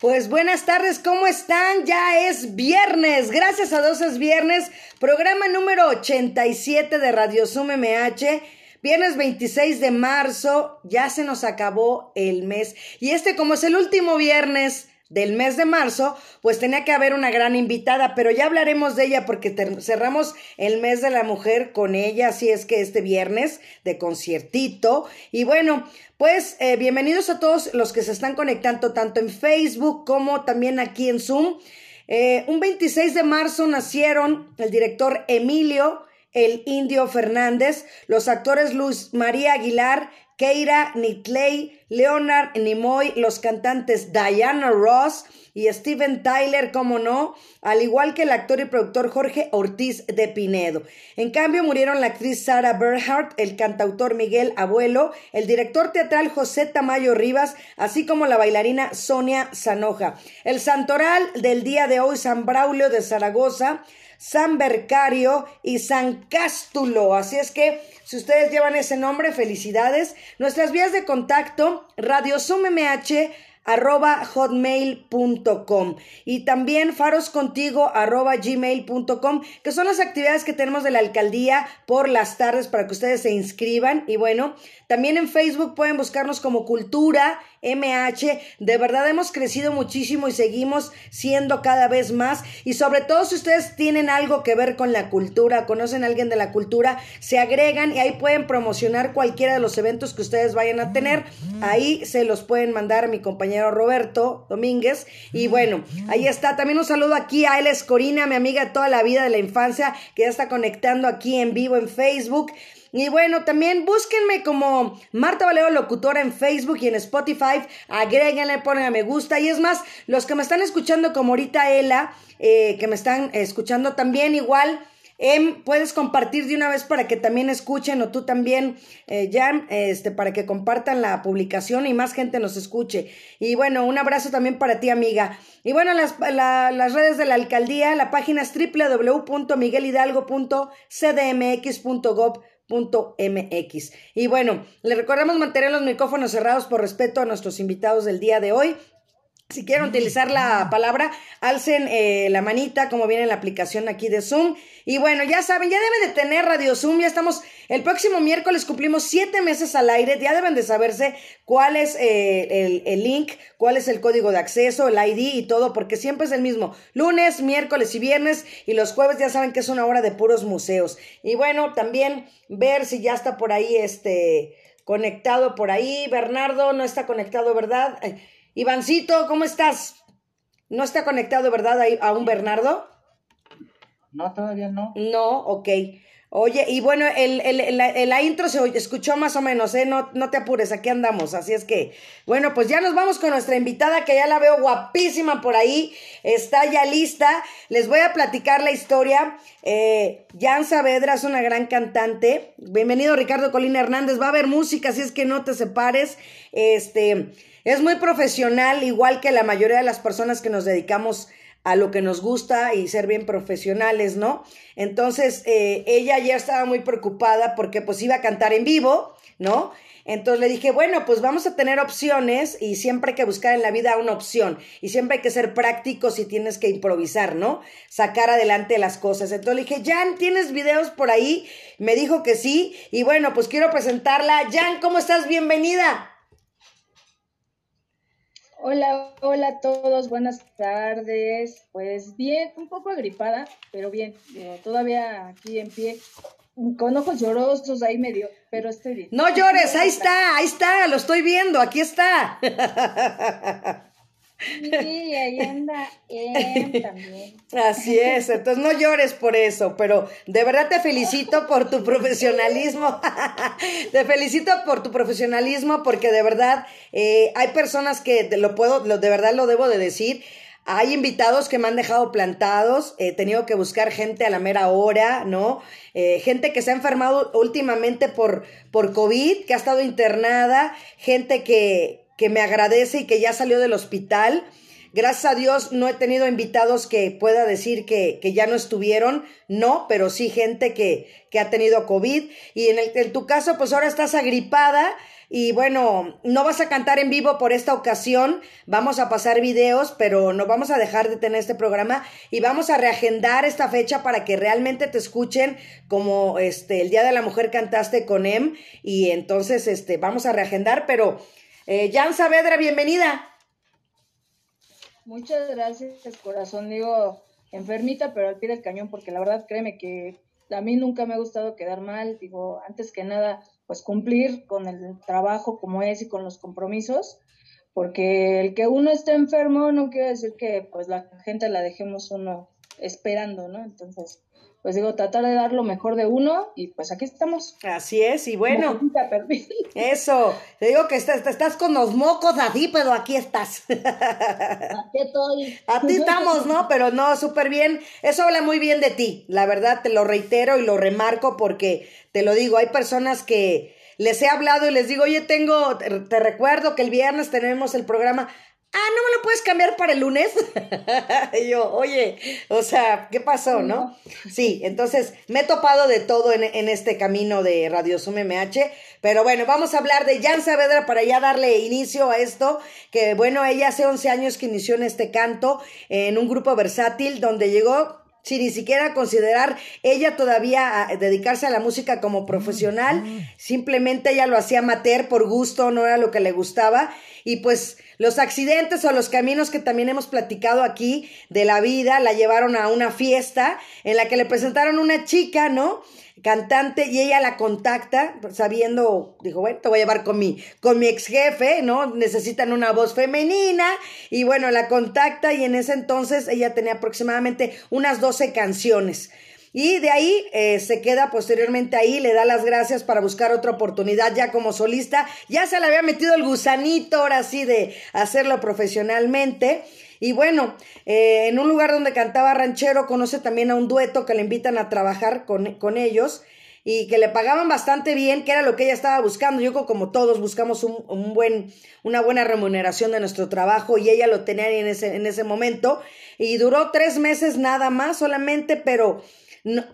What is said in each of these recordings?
Pues buenas tardes, ¿cómo están? Ya es viernes, gracias a Dios es viernes, programa número 87 de Radio Zoom MH. Viernes 26 de marzo, ya se nos acabó el mes. Y este como es el último viernes del mes de marzo, pues tenía que haber una gran invitada, pero ya hablaremos de ella porque cerramos el mes de la mujer con ella, así es que este viernes de conciertito. Y bueno, pues eh, bienvenidos a todos los que se están conectando tanto en Facebook como también aquí en Zoom. Eh, un 26 de marzo nacieron el director Emilio, el Indio Fernández, los actores Luis María Aguilar, Keira Nitley, Leonard Nimoy, los cantantes Diana Ross y Steven Tyler, como no, al igual que el actor y productor Jorge Ortiz de Pinedo. En cambio, murieron la actriz Sarah Bernhardt, el cantautor Miguel Abuelo, el director teatral José Tamayo Rivas, así como la bailarina Sonia Zanoja. El santoral del día de hoy, San Braulio de Zaragoza, San Bercario y San Cástulo. Así es que si ustedes llevan ese nombre, felicidades. Nuestras vías de contacto, Radio MH arroba hotmail.com y también faroscontigo arroba gmail.com que son las actividades que tenemos de la alcaldía por las tardes para que ustedes se inscriban y bueno, también en Facebook pueden buscarnos como Cultura MH. De verdad hemos crecido muchísimo y seguimos siendo cada vez más. Y sobre todo si ustedes tienen algo que ver con la cultura, conocen a alguien de la cultura, se agregan y ahí pueden promocionar cualquiera de los eventos que ustedes vayan a tener. Ahí se los pueden mandar a mi compañero Roberto Domínguez. Y bueno, ahí está. También un saludo aquí a él Corina, mi amiga de toda la vida de la infancia, que ya está conectando aquí en vivo en Facebook. Y bueno, también búsquenme como Marta Valero Locutora en Facebook y en Spotify. Agréguenle, ponen a me gusta. Y es más, los que me están escuchando como ahorita Ela, eh, que me están escuchando también igual. Em, puedes compartir de una vez para que también escuchen o tú también, eh, Jan, este, para que compartan la publicación y más gente nos escuche. Y bueno, un abrazo también para ti, amiga. Y bueno, las, las redes de la alcaldía, la página es www.miguelhidalgo.cdmx.gov MX. Y bueno, le recordamos mantener los micrófonos cerrados por respeto a nuestros invitados del día de hoy. Si quieren utilizar la palabra, alcen eh, la manita como viene en la aplicación aquí de Zoom. Y bueno, ya saben, ya deben de tener Radio Zoom. Ya estamos, el próximo miércoles cumplimos siete meses al aire. Ya deben de saberse cuál es eh, el, link, cuál es el código de acceso, el ID y todo, porque siempre es el mismo. Lunes, miércoles y viernes. Y los jueves ya saben que es una hora de puros museos. Y bueno, también ver si ya está por ahí este conectado por ahí. Bernardo no está conectado, ¿verdad? Eh, Ivancito, ¿cómo estás? ¿No está conectado, verdad, a un Bernardo? No, todavía no. No, ok. Oye, y bueno, el, el, la intro se escuchó más o menos, ¿eh? No, no te apures, aquí andamos. Así es que, bueno, pues ya nos vamos con nuestra invitada, que ya la veo guapísima por ahí. Está ya lista. Les voy a platicar la historia. Eh, Jan Saavedra es una gran cantante. Bienvenido, Ricardo Colina Hernández. Va a haber música, así es que no te separes. Este. Es muy profesional, igual que la mayoría de las personas que nos dedicamos a lo que nos gusta y ser bien profesionales, ¿no? Entonces, eh, ella ya estaba muy preocupada porque pues iba a cantar en vivo, ¿no? Entonces le dije, bueno, pues vamos a tener opciones y siempre hay que buscar en la vida una opción y siempre hay que ser prácticos y tienes que improvisar, ¿no? Sacar adelante las cosas. Entonces le dije, Jan, ¿tienes videos por ahí? Me dijo que sí y bueno, pues quiero presentarla. Jan, ¿cómo estás? Bienvenida. Hola, hola a todos, buenas tardes. Pues bien, un poco agripada, pero bien, todavía aquí en pie, con ojos llorosos ahí medio, pero estoy bien. No llores, ahí está, ahí está, lo estoy viendo, aquí está. Sí, ahí anda él también. Así es, entonces no llores por eso, pero de verdad te felicito por tu profesionalismo. te felicito por tu profesionalismo porque de verdad eh, hay personas que lo puedo, de verdad lo debo de decir. Hay invitados que me han dejado plantados, he tenido que buscar gente a la mera hora, ¿no? Eh, gente que se ha enfermado últimamente por, por COVID, que ha estado internada, gente que, que me agradece y que ya salió del hospital. Gracias a Dios no he tenido invitados que pueda decir que, que ya no estuvieron, no, pero sí gente que, que ha tenido COVID. Y en, el, en tu caso, pues ahora estás agripada. Y bueno, no vas a cantar en vivo por esta ocasión, vamos a pasar videos, pero no vamos a dejar de tener este programa y vamos a reagendar esta fecha para que realmente te escuchen como este el Día de la Mujer cantaste con Em y entonces este vamos a reagendar, pero eh, Jan Saavedra, bienvenida. Muchas gracias, corazón. Digo, enfermita, pero al pie del cañón, porque la verdad, créeme que a mí nunca me ha gustado quedar mal. Digo, antes que nada, pues cumplir con el trabajo como es y con los compromisos, porque el que uno esté enfermo no quiere decir que pues la gente la dejemos uno esperando, ¿no? Entonces, pues digo, tratar de dar lo mejor de uno y pues aquí estamos. Así es, y bueno. Eso, te digo que estás, estás con los mocos así, pero aquí estás. Aquí estoy. A ti estamos, ¿no? Pero no, súper bien. Eso habla muy bien de ti, la verdad, te lo reitero y lo remarco porque, te lo digo, hay personas que les he hablado y les digo, oye, tengo, te recuerdo que el viernes tenemos el programa ah, ¿no me lo puedes cambiar para el lunes? y yo, oye, o sea, ¿qué pasó, no? Sí, entonces me he topado de todo en, en este camino de Radio Zoom MH, pero bueno, vamos a hablar de Jan Saavedra para ya darle inicio a esto, que bueno, ella hace 11 años que inició en este canto, en un grupo versátil, donde llegó sin ni siquiera considerar ella todavía a dedicarse a la música como profesional, simplemente ella lo hacía amateur por gusto, no era lo que le gustaba, y pues los accidentes o los caminos que también hemos platicado aquí de la vida la llevaron a una fiesta en la que le presentaron una chica, ¿no? cantante y ella la contacta sabiendo, dijo, bueno, te voy a llevar con mi, con mi ex jefe, ¿no? Necesitan una voz femenina y bueno, la contacta y en ese entonces ella tenía aproximadamente unas 12 canciones. Y de ahí eh, se queda posteriormente ahí, le da las gracias para buscar otra oportunidad ya como solista. Ya se le había metido el gusanito ahora sí de hacerlo profesionalmente. Y bueno, eh, en un lugar donde cantaba ranchero conoce también a un dueto que le invitan a trabajar con, con ellos y que le pagaban bastante bien, que era lo que ella estaba buscando. Yo como todos buscamos un, un, buen, una buena remuneración de nuestro trabajo y ella lo tenía en ese, en ese momento. Y duró tres meses nada más solamente, pero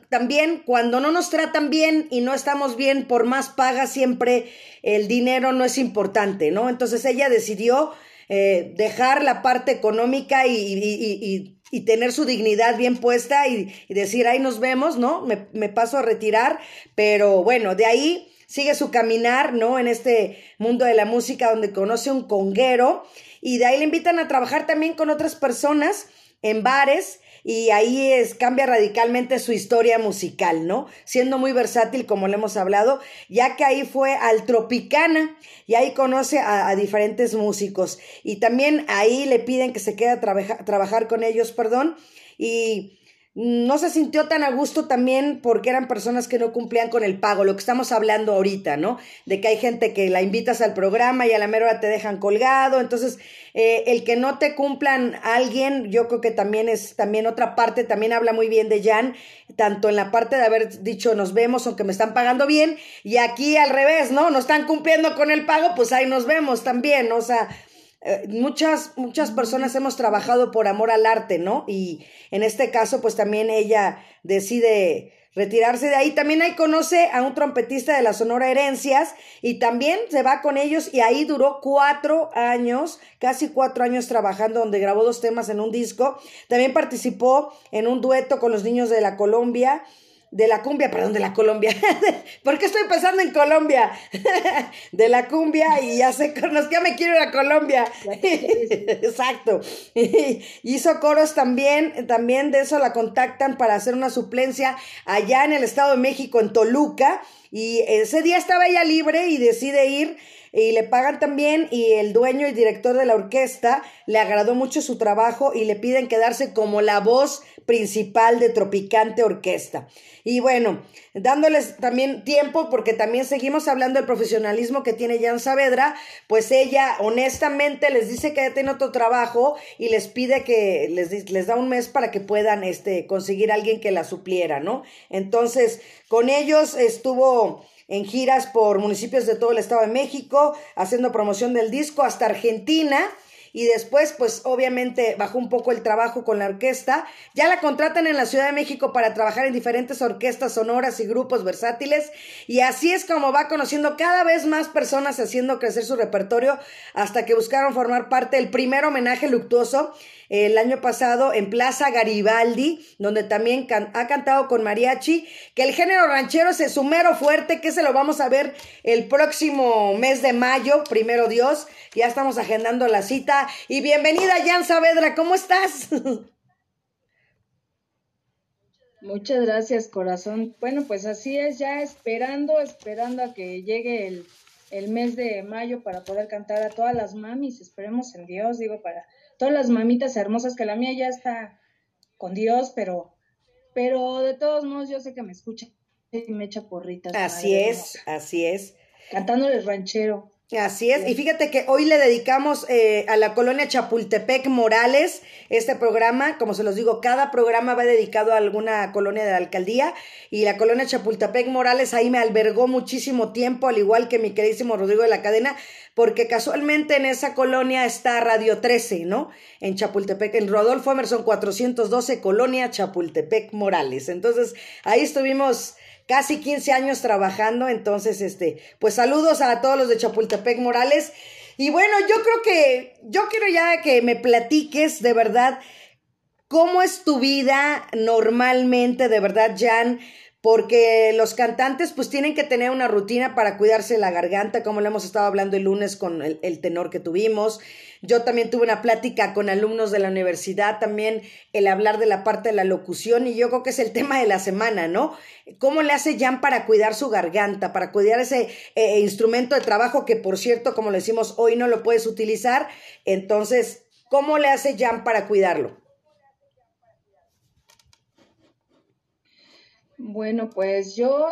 también cuando no nos tratan bien y no estamos bien, por más paga, siempre el dinero no es importante, ¿no? Entonces ella decidió eh, dejar la parte económica y, y, y, tener su dignidad bien puesta y, decir, ahí nos vemos, ¿no? Me, me paso a retirar, pero bueno, de ahí sigue su caminar, ¿no? En este mundo de la música donde conoce un conguero y de ahí le invitan a trabajar también con otras personas en bares y ahí es, cambia radicalmente su historia musical, ¿no? Siendo muy versátil, como le hemos hablado, ya que ahí fue al Tropicana y ahí conoce a, diferentes músicos y también ahí le piden que se quede a trabajar con ellos, perdón, y no se sintió tan a gusto también porque eran personas que no cumplían con el pago, lo que estamos hablando ahorita, ¿no? De que hay gente que la invitas al programa y a la mera te dejan colgado, entonces eh, el que no te cumplan alguien, yo creo que también es también otra parte, también habla muy bien de Jan, tanto en la parte de haber dicho nos vemos aunque me están pagando bien, y aquí al revés, ¿no? No están cumpliendo con el pago, pues ahí nos vemos también, o sea, eh, muchas, muchas personas hemos trabajado por amor al arte, ¿no? Y en este caso, pues también ella decide retirarse de ahí. También ahí conoce a un trompetista de la Sonora Herencias y también se va con ellos y ahí duró cuatro años, casi cuatro años trabajando, donde grabó dos temas en un disco. También participó en un dueto con los niños de la Colombia de la cumbia, perdón, de la Colombia. ¿Por qué estoy pensando en Colombia? de la cumbia y ya sé, ya me quiero ir a Colombia. Exacto. Hizo coros también, también de eso la contactan para hacer una suplencia allá en el Estado de México, en Toluca. Y ese día estaba ella libre y decide ir y le pagan también y el dueño y director de la orquesta le agradó mucho su trabajo y le piden quedarse como la voz principal de Tropicante Orquesta. Y bueno, dándoles también tiempo, porque también seguimos hablando del profesionalismo que tiene Jan Saavedra, pues ella honestamente les dice que ya tiene otro trabajo y les pide que les, les da un mes para que puedan este, conseguir a alguien que la supliera, ¿no? Entonces, con ellos estuvo en giras por municipios de todo el Estado de México, haciendo promoción del disco hasta Argentina y después pues obviamente bajó un poco el trabajo con la orquesta. Ya la contratan en la Ciudad de México para trabajar en diferentes orquestas sonoras y grupos versátiles y así es como va conociendo cada vez más personas haciendo crecer su repertorio hasta que buscaron formar parte del primer homenaje luctuoso el año pasado en Plaza Garibaldi, donde también ha cantado con mariachi, que el género ranchero es su mero fuerte, que se lo vamos a ver el próximo mes de mayo, primero Dios, ya estamos agendando la cita. Y bienvenida Jan Saavedra, ¿cómo estás? Muchas gracias, corazón. Bueno, pues así es, ya esperando, esperando a que llegue el, el mes de mayo para poder cantar a todas las mamis, esperemos en Dios, digo, para todas las mamitas hermosas, que la mía ya está con Dios, pero, pero de todos modos yo sé que me escucha y me echa porritas. Así es, así es. Cantándoles ranchero. Así es, y fíjate que hoy le dedicamos eh, a la colonia Chapultepec Morales este programa, como se los digo, cada programa va dedicado a alguna colonia de la alcaldía y la colonia Chapultepec Morales ahí me albergó muchísimo tiempo, al igual que mi queridísimo Rodrigo de la Cadena, porque casualmente en esa colonia está Radio 13, ¿no? En Chapultepec, en Rodolfo Emerson 412, colonia Chapultepec Morales. Entonces ahí estuvimos casi 15 años trabajando, entonces, este, pues saludos a todos los de Chapultepec Morales. Y bueno, yo creo que, yo quiero ya que me platiques de verdad cómo es tu vida normalmente, de verdad, Jan, porque los cantantes pues tienen que tener una rutina para cuidarse la garganta, como lo hemos estado hablando el lunes con el, tenor que tuvimos. Yo también tuve una plática con alumnos de la universidad, también el hablar de la parte de la locución y yo creo que es el tema de la semana, ¿no? ¿Cómo le hace Jan para cuidar su garganta, para cuidar ese eh, instrumento de trabajo que por cierto, como le decimos, hoy no lo puedes utilizar? Entonces, ¿cómo le hace Jan para cuidarlo? Bueno, pues yo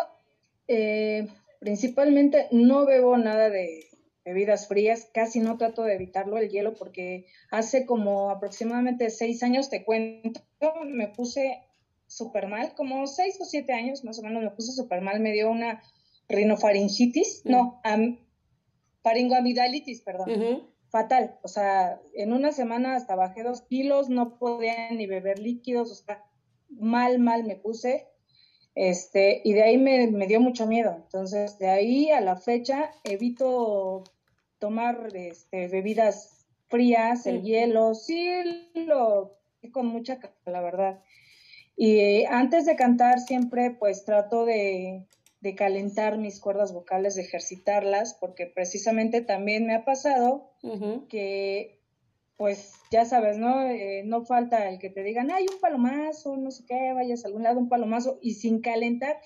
eh, principalmente no bebo nada de bebidas frías, casi no trato de evitarlo el hielo porque hace como aproximadamente seis años, te cuento, me puse súper mal, como seis o siete años más o menos me puse súper mal, me dio una rinofaringitis, no, faringoamidalitis, perdón, fatal, o sea, en una semana hasta bajé dos kilos, no podía ni beber líquidos, o sea, mal, mal me puse, este, y de ahí me, dio mucho miedo. Entonces, de ahí a la fecha evito tomar este, bebidas frías, el hielo, sí lo con mucha la verdad. Y antes de cantar siempre pues trato de, de, calentar mis cuerdas vocales, de ejercitarlas, porque precisamente también me ha pasado que pues ya sabes, ¿no? Eh, no falta el que te digan, hay un palomazo, no sé qué, vayas a algún lado, un palomazo, y sin calentar,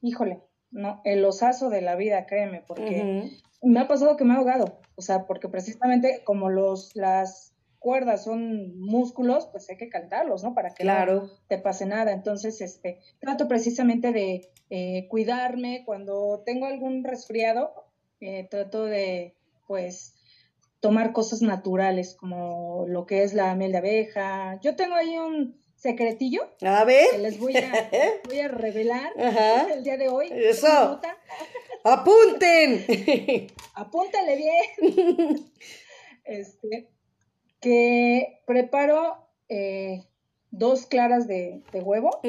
híjole, no, el osazo de la vida, créeme, porque me ha pasado que me ha ahogado, o sea, porque precisamente como los, las cuerdas son músculos, pues hay que calentarlos, ¿no? Para que no te pase nada. Entonces, este, trato precisamente de eh, cuidarme cuando tengo algún resfriado, eh, trato de, pues, tomar cosas naturales como lo que es la miel de abeja. Yo tengo ahí un secretillo a ver. que les voy a, voy a revelar el día de hoy. Eso. Apunten. Apúntale bien. este, que preparo eh, dos claras de, huevo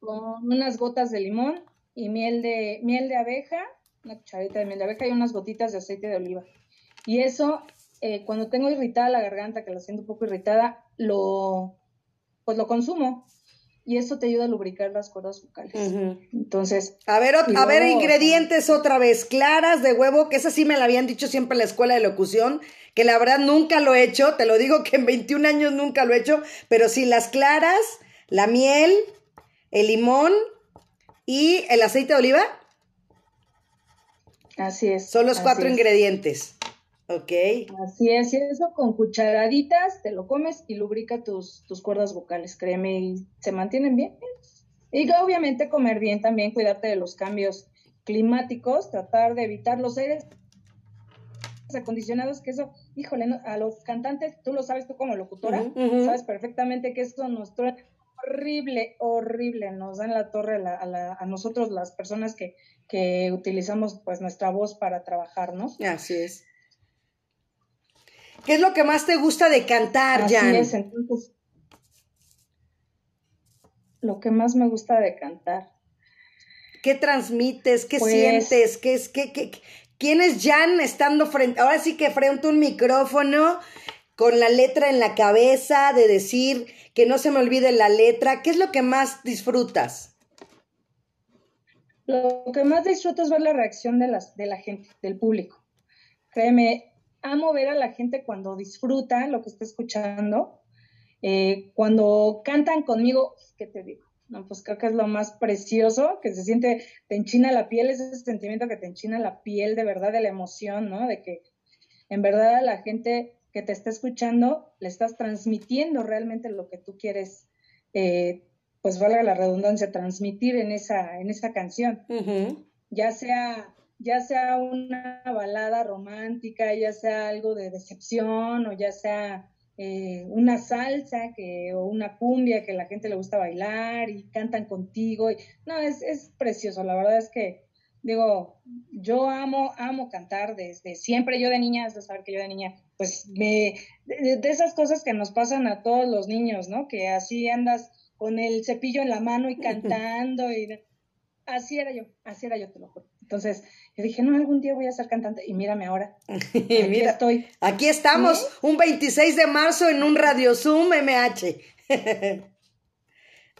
con unas gotas de limón y miel de, miel de abeja, una cucharita de miel de abeja y unas gotitas de aceite de oliva. Y eso, eh, cuando tengo irritada la garganta, que la siento un poco irritada, lo, pues lo consumo. Y eso te ayuda a lubricar las cuerdas vocales. Entonces. A ver, a ver, ingredientes otra vez. Claras de huevo, que esa sí me la habían dicho siempre en la escuela de locución, que la verdad nunca lo he hecho. Te lo digo que en 21 años nunca lo he hecho. Pero sí, las claras, la miel, el limón y el aceite de oliva. Así es. Son los cuatro ingredientes. Ok. Así es, y eso con cucharaditas te lo comes y lubrica tus, tus cuerdas vocales, créeme, y se mantienen bien. Y obviamente comer bien también, cuidarte de los cambios climáticos, tratar de evitar los aires acondicionados, que eso, híjole, a los cantantes, tú lo sabes tú como locutora, sabes perfectamente que eso nos trae horrible, horrible, nos da en la torre a, a, nosotros las personas que, que utilizamos pues nuestra voz para trabajar, ¿no? Así es. ¿Qué es lo que más te gusta de cantar, Así Jan? es, entonces. Lo que más me gusta de cantar. ¿Qué transmites? ¿Qué Pues- sientes? ¿Qué es, qué, qué- ¿Quién es Jan estando frente, ahora sí que frente a un micrófono, con la letra en la cabeza, de decir que no se me olvide la letra? ¿Qué es lo que más disfrutas? Lo que más disfruto es ver la reacción de, las, de la gente, del público. Créeme, amo ver a la gente cuando disfruta lo que está escuchando, eh, cuando cantan conmigo, ¿qué te digo? No, pues creo que es lo más precioso, que se siente, te enchina la piel, ese sentimiento que te enchina la piel de verdad, de la emoción, ¿no? De que en verdad a la gente que te está escuchando le estás transmitiendo realmente lo que tú quieres, eh, pues valga la redundancia, transmitir en esa, en esa canción ya sea, ya sea una balada romántica, ya sea algo de decepción, o ya sea eh, una salsa que, o una cumbia que la gente le gusta bailar y cantan contigo. y- no, es, es precioso, la verdad es que, digo, yo amo, amo cantar desde siempre, yo de niña, has de saber que yo de niña, pues me, de, de esas cosas que nos pasan a todos los niños, ¿no? Que así andas con el cepillo en la mano y cantando y así era yo, así era yo, te lo juro. Entonces, yo dije, no, algún día voy a ser cantante y mírame ahora. Y Aquí mira, estoy. aquí estamos, un 26 de marzo en un Radio Zoom MH.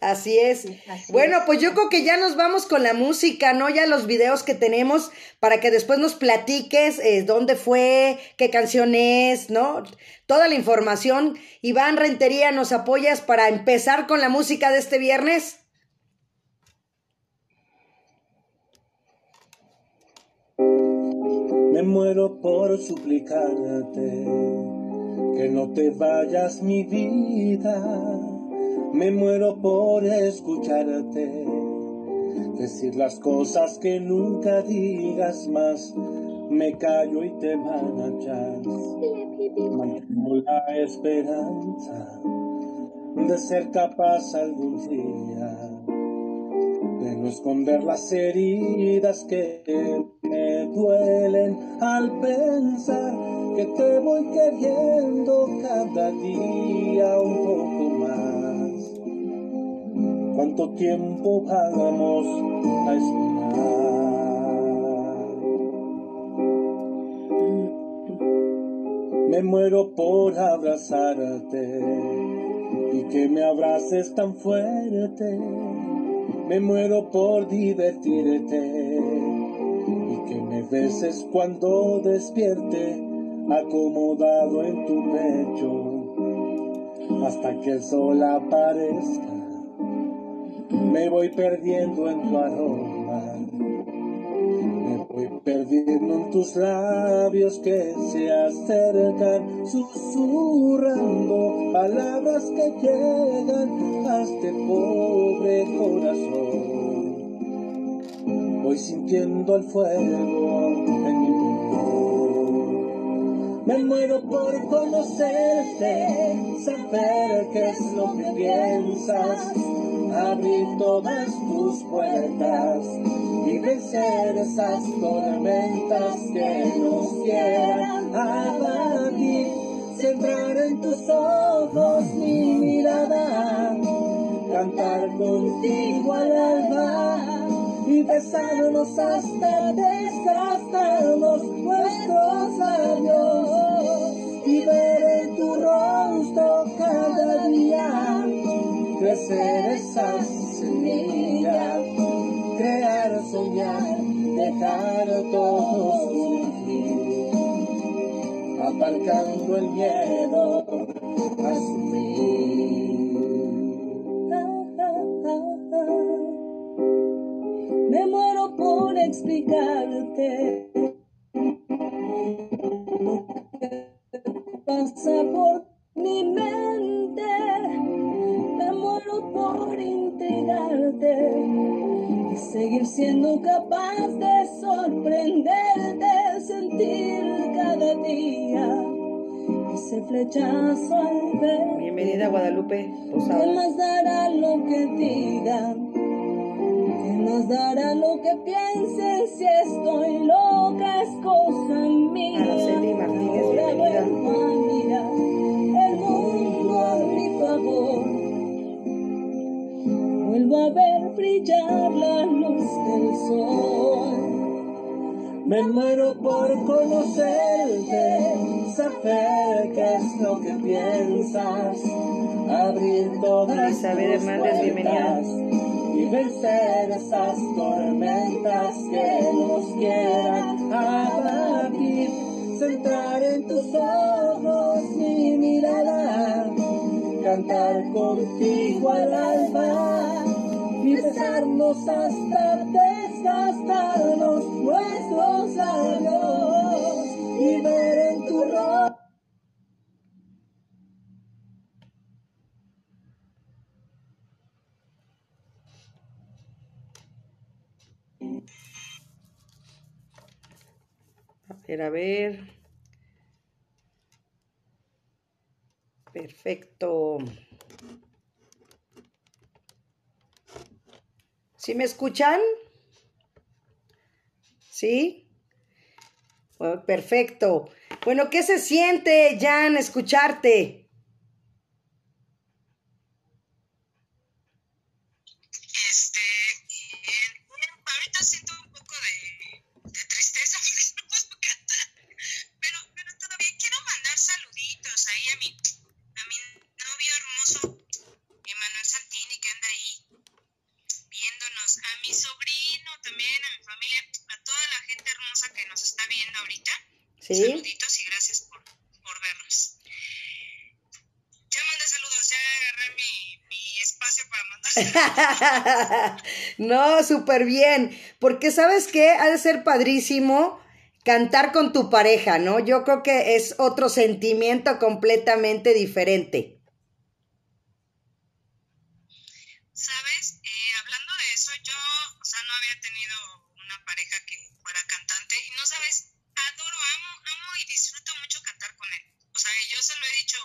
Así es. Así bueno, es. pues yo creo que ya nos vamos con la música, ¿no? Ya los videos que tenemos para que después nos platiques eh, dónde fue, qué canción es, ¿no? Toda la información. Iván Rentería, ¿nos apoyas para empezar con la música de este viernes? Muero por suplicarte que no te vayas mi vida. Me muero por escucharte decir las cosas que nunca digas más. Me callo y te marchas. Mantengo la esperanza de ser capaz algún día de no esconder las heridas que me duelen al pensar que te voy queriendo cada día un poco más. ¿Cuánto tiempo vamos a esperar? Me muero por abrazarte y que me abraces tan fuerte. Me muero por divertirte beses cuando despierte, acomodado en tu pecho, hasta que el sol aparezca. Me voy perdiendo en tu aroma, me voy perdiendo en tus labios que se acercan, susurrando palabras que llegan a este pobre corazón. Voy sintiendo el fuego en mi interior. Me muero por conocerte, saber qué es lo que piensas, abrir todas tus puertas y vencer esas tormentas que nos quieran abatir. Centrar en tus ojos mi mirada, cantar contigo al alba y besarnos hasta desgastarnos nuestros labios y ver en tu rostro cada día crecer esas semillas, crear, soñar, dejar todo surgir, aparcando el miedo a sufrir. Explicarte lo que pasa por mi mente. Me muero por intrigarte y seguir siendo capaz de sorprenderte, sentir cada día ese flechazo al ver. Bienvenida Guadalupe ¿Qué Posada. más dará lo que digan? ¿Qué más dará lo que piensen si estoy loca es cosa mía. Araceli Martínez, bienvenida. a el mundo a mi favor. Vuelvo a ver brillar la luz del sol. Me muero por conocerte, saber qué es lo que piensas, abrir todas Elizabeth Hernández, bienvenida. Vencer esas tormentas que nos quieran abatir. Centrar en tus ojos mi mirada, cantar contigo al alba, y besarnos hasta desgastarnos nuestros labios y ver en tu rostro. A ver, a ver. Perfecto. ¿Sí me escuchan? ¿Sí? Oh, perfecto. Bueno, ¿qué se siente, Jan, escucharte? Este, eh, bueno, ahorita siento un poco de, de tristeza porque no puedo cantar, pero, pero todavía quiero mandar saluditos ahí a mi, a mi novio hermoso, Emanuel Santini, que anda ahí viéndonos, a mi sobrino también, a mi familia, a toda la gente hermosa que nos está viendo ahorita. ¿Sí? Saluditos y gracias por, por vernos. Ya mandé saludos, ya agarré mi, mi espacio para mandar saludos. no, súper bien. Porque sabes qué, ha de ser padrísimo cantar con tu pareja, ¿no? Yo creo que es otro sentimiento completamente diferente. ¿Sabes? Eh, hablando de eso, yo, o sea, no había tenido una pareja que fuera cantante y no sabes, adoro, amo, amo y disfruto mucho cantar con él. O sea, yo se lo he dicho,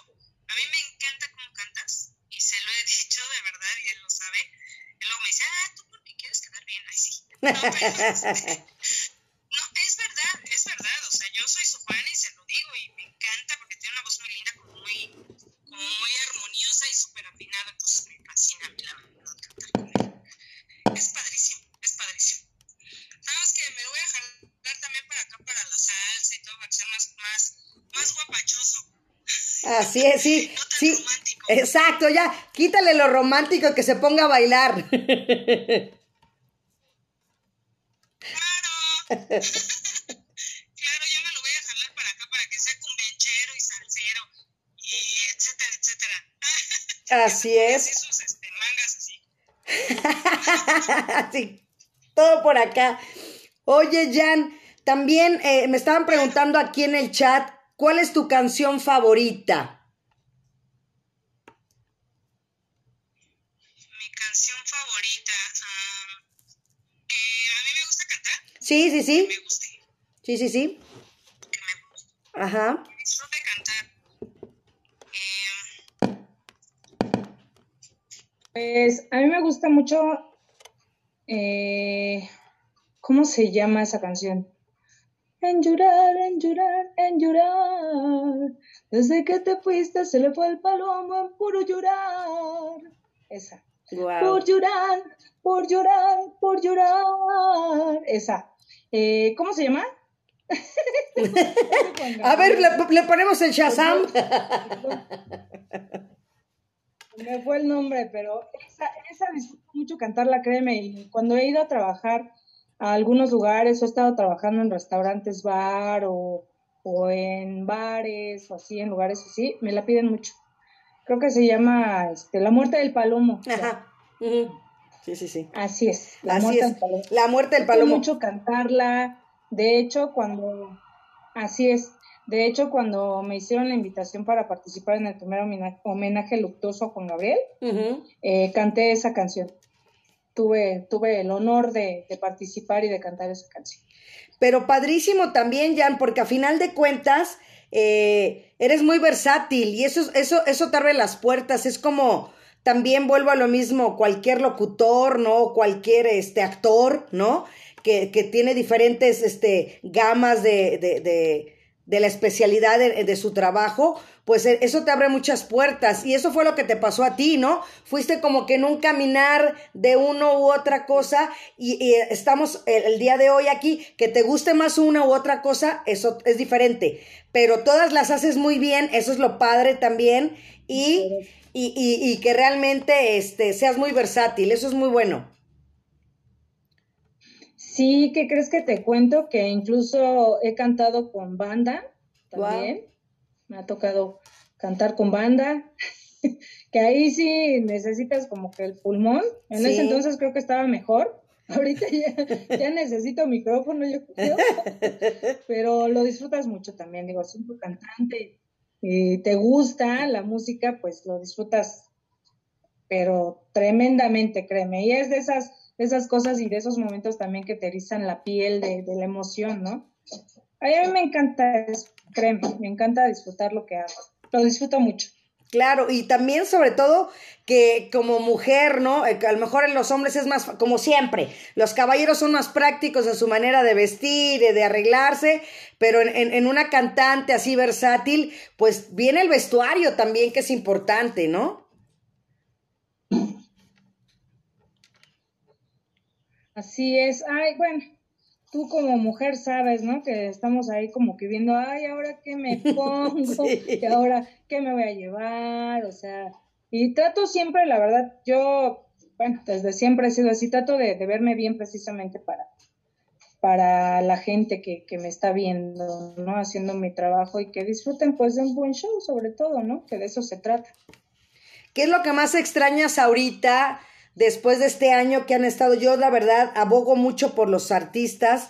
a mí me encanta cómo cantas y se lo he dicho de verdad y él lo sabe. Y luego me dice, ah, tú porque quieres quedar bien, ay sí. No, es verdad, es verdad, o sea, yo soy su fan y se lo digo y me encanta porque tiene una voz muy linda, como muy, como muy armoniosa y súper afinada, entonces me fascina a mí la verdad cantar con él. Es padrísimo, es padrísimo. Sabes que me voy a jalar también para acá, para la salsa y todo, para que sea más, más, más guapachoso, Así es, sí, no tan sí. romántico. Exacto, ya, quítale lo romántico que se ponga a bailar. Claro. yo me lo voy a jalar para acá para que sea cumbianchero y salsero y etcétera, etcétera. Así es. Así sus este, mangas así. Sí, todo por acá. Oye, Jan, también eh, me estaban preguntando aquí en el chat, ¿cuál es tu canción favorita? Mi canción favorita. am, que a mí me gusta Sí, sí, que sí. me guste, Sí, sí, sí. que me guste, Ajá. que disfrute cantar. Eh, Pues a mí me gusta mucho, eh, ¿cómo se llama esa canción? En llorar, en llorar, en llorar. Desde que te fuiste se le fue el palomo en puro llorar. Esa. Guau. Por llorar, por llorar, por llorar. Esa. Eh, ¿cómo se llama? A ver, le, le ponemos el Shazam. Me fue el nombre, pero esa, esa disfruto mucho cantarla, créeme. Y cuando he ido a trabajar a algunos lugares o he estado trabajando en restaurantes bar o, o en bares o así, en lugares así, me la piden mucho. Creo que se llama este, La muerte del palomo. Ajá. Ujú. Sí, sí, sí. Así es, La Así muerte es. del palomo. La muerte del palomo. mucho cantarla. De hecho, cuando, así es, de hecho, cuando me hicieron la invitación para participar en el primer homena- homenaje luctuoso a Juan Gabriel, eh, canté esa canción. Tuve, tuve el honor de, de participar y de cantar esa canción. Pero padrísimo también, Jan, porque a final de cuentas eh, eres muy versátil y eso, eso, eso te abre las puertas. Es como también vuelvo a lo mismo, cualquier locutor, ¿no? Cualquier este actor, ¿no? Que, que tiene diferentes este, gamas de, de, de, de la especialidad de, de, su trabajo, pues eh, eso te abre muchas puertas. Y eso fue lo que te pasó a ti, ¿no? Fuiste como que en un caminar de uno u otra cosa y, y estamos el, el, día de hoy aquí, que te guste más una u otra cosa, eso es diferente. Pero todas las haces muy bien, eso es lo padre también. Y, y, y, y que realmente este, seas muy versátil, eso es muy bueno. Sí, ¿qué crees que te cuento? Que incluso he cantado con banda también. Wow. Me ha tocado cantar con banda. que ahí sí necesitas como que el pulmón. En sí. ese entonces creo que estaba mejor. Ahorita ya, ya necesito micrófono, yo creo. Pero lo disfrutas mucho también. Digo, soy un cantante y te gusta la música, pues lo disfrutas, pero tremendamente, créeme. Y es de esas de esas cosas y de esos momentos también que te erizan la piel de, de la emoción, ¿no? A mí me encanta créeme, me encanta disfrutar lo que hago, lo disfruto mucho. Claro, y también sobre todo que como mujer, ¿no? Eh, a lo mejor en los hombres es más, como siempre, los caballeros son más prácticos en su manera de vestir, de, arreglarse, pero en, en, en, una cantante así versátil, pues viene el vestuario también que es importante, ¿no? Así es. Ay, bueno, tú como mujer sabes, ¿no? Que estamos ahí como que viendo, ay, ahora qué me pongo, sí. y ahora qué me voy a llevar, o sea, y trato siempre, la verdad, yo, bueno, desde siempre he sido así, trato de, de verme bien precisamente para, para la gente que, que me está viendo, ¿no? Haciendo mi trabajo y que disfruten pues de un buen show, sobre todo, ¿no? Que de eso se trata. ¿Qué es lo que más extrañas ahorita? Después de este año que han estado, yo la verdad abogo mucho por los artistas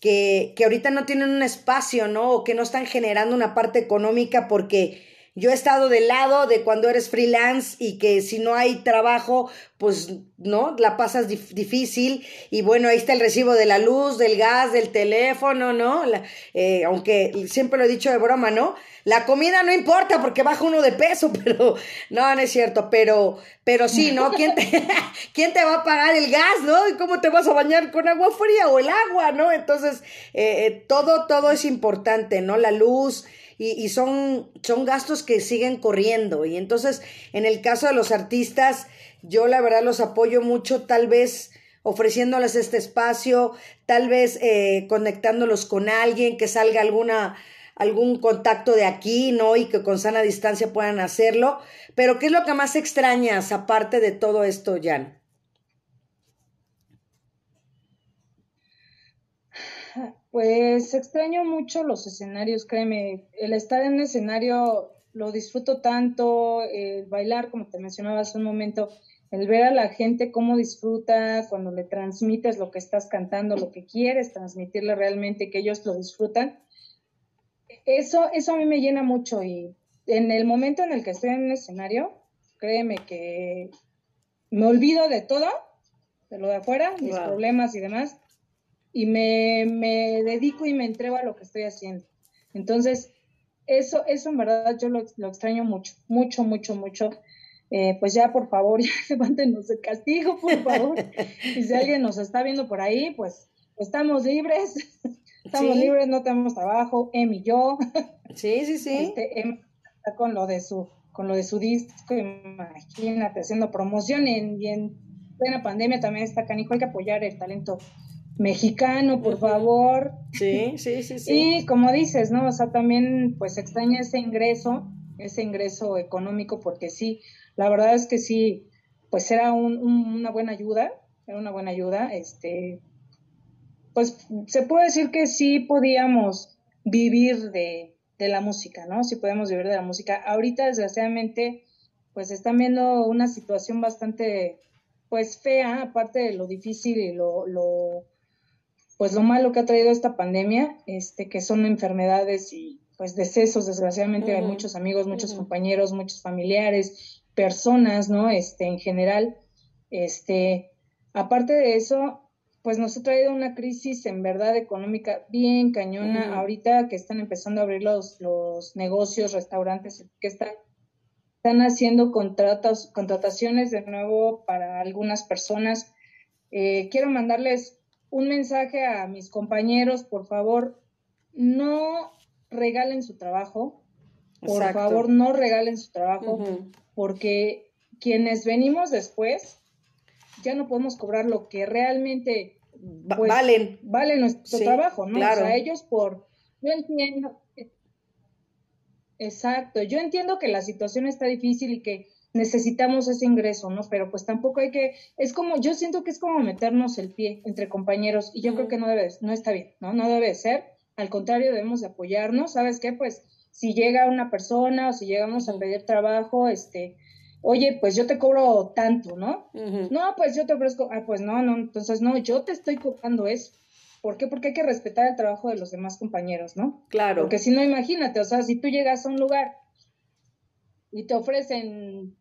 que, que ahorita no tienen un espacio, ¿no? O que no están generando una parte económica porque yo he estado del lado de cuando eres freelance y que si no hay trabajo, pues no, la pasas dif difícil. Y bueno, ahí está el recibo de la luz, del gas, del teléfono, ¿no? La, eh, aunque siempre lo he dicho de broma, ¿no? La comida no importa porque baja uno de peso, pero no, no es cierto, pero, pero sí, ¿no? ¿Quién te, ¿quién te va a pagar el gas, ¿no? ¿Y cómo te vas a bañar con agua fría o el agua, ¿no? Entonces, eh, eh todo, todo es importante, ¿no? La luz, y, y, son, son gastos que siguen corriendo. Y entonces, en el caso de los artistas, yo la verdad los apoyo mucho, tal vez ofreciéndoles este espacio, tal vez eh, conectándolos con alguien, que salga alguna algún contacto de aquí, ¿no? Y que con sana distancia puedan hacerlo. Pero, ¿qué es lo que más extrañas aparte de todo esto, Jan? Pues extraño mucho los escenarios, créeme. El estar en un escenario lo disfruto tanto, el bailar, como te mencionaba hace un momento, el ver a la gente cómo disfruta cuando le transmites lo que estás cantando, lo que quieres transmitirle realmente, que ellos lo disfrutan eso, eso a mí me llena mucho y en el momento en el que estoy en un escenario, créeme que me olvido de todo, de lo de afuera, mis wow. problemas y demás, y me, me, dedico y me entrego a lo que estoy haciendo. Entonces, eso, eso en verdad yo lo, lo extraño mucho, mucho, mucho, mucho. Eh, pues ya por favor, ya levántenos el castigo, por favor. y si alguien nos está viendo por ahí, pues estamos libres. Estamos sí. libres, no tenemos trabajo, Em y yo. Sí, sí, sí. Este, em está con lo de su, con lo de su disco, imagínate, haciendo promoción en, y en plena pandemia también está canijo, hay que apoyar el talento mexicano, por favor. Sí, sí, sí, sí. Y como dices, ¿no? O sea, también pues extraña ese ingreso, ese ingreso económico, porque sí, la verdad es que sí, pues era un, un, una buena ayuda, era una buena ayuda, este, pues se puede decir que sí podíamos vivir de, de, la música, ¿no? Sí podemos vivir de la música. Ahorita, desgraciadamente, pues están viendo una situación bastante, pues fea, aparte de lo difícil y lo, lo pues lo malo que ha traído esta pandemia, este, que son enfermedades y pues decesos, desgraciadamente, uh -huh. hay muchos amigos, muchos uh -huh. compañeros, muchos familiares, personas, ¿no? Este, en general, este, aparte de eso, pues nos ha traído una crisis en verdad económica bien cañona. Mm. Ahorita que están empezando a abrir los, los negocios, restaurantes, que están están haciendo contratos, contrataciones de nuevo para algunas personas. Eh, quiero mandarles un mensaje a mis compañeros, por favor, no regalen su trabajo, por Exacto. favor, no regalen su trabajo, porque quienes venimos después ya no podemos cobrar lo que realmente pues, valen. vale nuestro Sí, trabajo, ¿no? claro. O sea, ellos por, yo entiendo, exacto, yo entiendo que la situación está difícil y que necesitamos ese ingreso, ¿no? Pero pues tampoco hay que, es como, yo siento que es como meternos el pie entre compañeros y yo creo que no debe, no está bien, ¿no? No debe ser, al contrario, debemos de apoyarnos, ¿sabes qué? Pues si llega una persona o si llegamos a pedir trabajo, este, oye, pues yo te cobro tanto, ¿no? No, pues yo te ofrezco, ah, pues no, no, entonces no, yo te estoy cobrando eso. ¿Por qué? Porque hay que respetar el trabajo de los demás compañeros, ¿no? Claro. Porque si no, imagínate, o sea, si tú llegas a un lugar y te ofrecen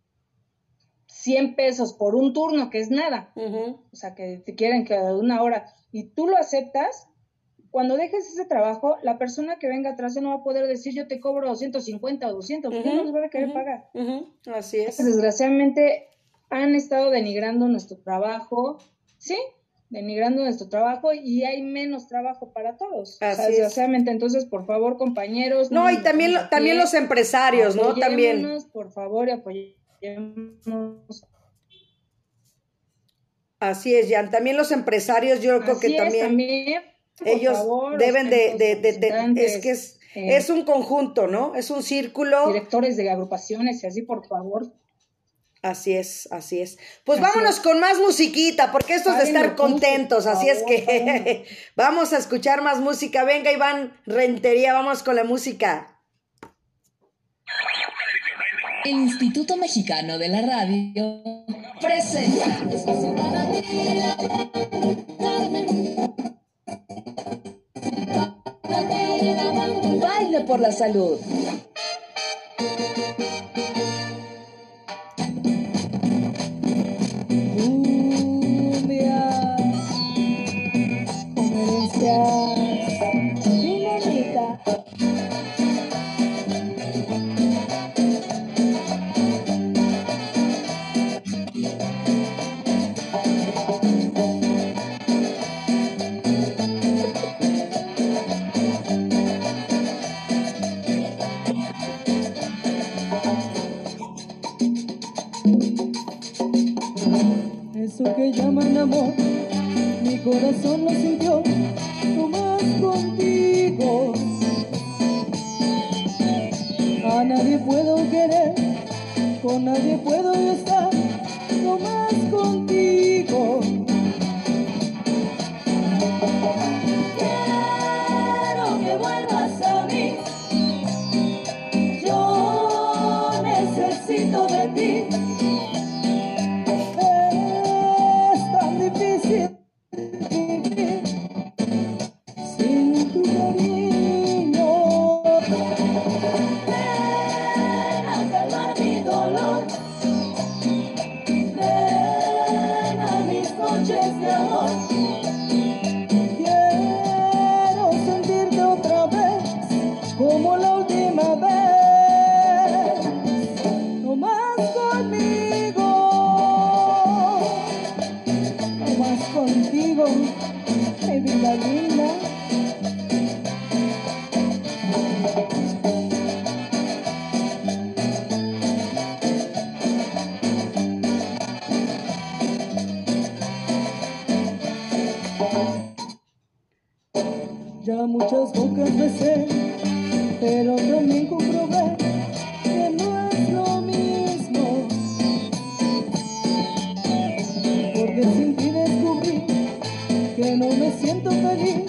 100 pesos por un turno, que es nada, o sea, que te quieren que una hora, y tú lo aceptas, cuando dejes ese trabajo, la persona que venga atrás no va a poder decir yo te cobro 150 o 200, porque Ujú, no les va a querer pagar. Así es. Desgraciadamente han estado denigrando nuestro trabajo, ¿sí? Denigrando nuestro trabajo y hay menos trabajo para todos. O sea, Así es. desgraciadamente, entonces, por favor, compañeros. No, y también, lo- también los empresarios, ¿no? También. por favor, y apoyemos. Así es, Jan. También los empresarios, yo creo Así que es, también, también, ellos favor, deben de, de, de- de- es que es, eh, es un conjunto, ¿no? Es un círculo. directores de agrupaciones y así, por favor. Así es, así es. Pues Así vámonos es. con más musiquita, porque esto es de estar contentos, así es que vamos a escuchar más música. Venga, Iván Rentería, vamos con la música. El Instituto Mexicano de la Radio presenta Baile por la Salud. Ya muchas bocas besé, pero también comprobé que no es lo mismo. Porque sin ti descubrí que no me siento feliz